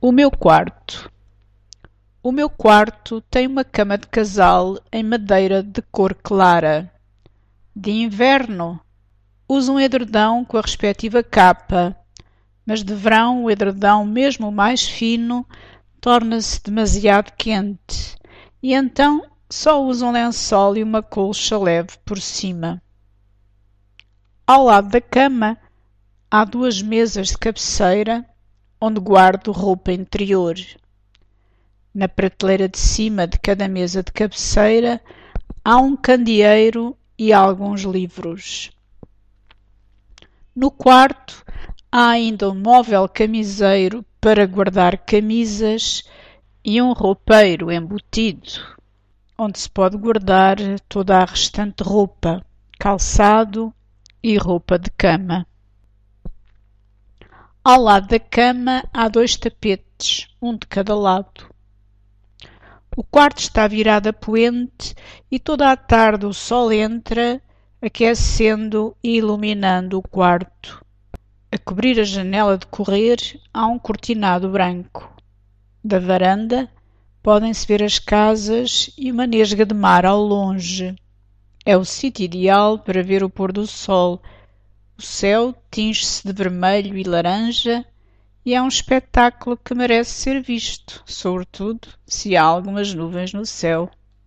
O meu quarto. O meu quarto tem uma cama de casal em madeira de cor clara. De inverno, uso um edredão com a respectiva capa, mas de verão o edredão, mesmo mais fino, torna-se demasiado quente e então só uso um lençol e uma colcha leve por cima. Ao lado da cama há duas mesas de cabeceira onde guardo roupa interior. Na prateleira de cima de cada mesa de cabeceira há um candeeiro e alguns livros. No quarto há ainda um móvel camiseiro para guardar camisas e um roupeiro embutido, onde se pode guardar toda a restante roupa, calçado e roupa de cama. Ao lado da cama há dois tapetes, um de cada lado. O quarto está virado a poente e toda a tarde o sol entra, aquecendo e iluminando o quarto. A cobrir a janela de correr há um cortinado branco. Da varanda podem-se ver as casas e uma nesga de mar ao longe. É o sítio ideal para ver o pôr do sol o céu tinge-se de vermelho e laranja e é um espetáculo que merece ser visto, sobretudo se há algumas nuvens no céu.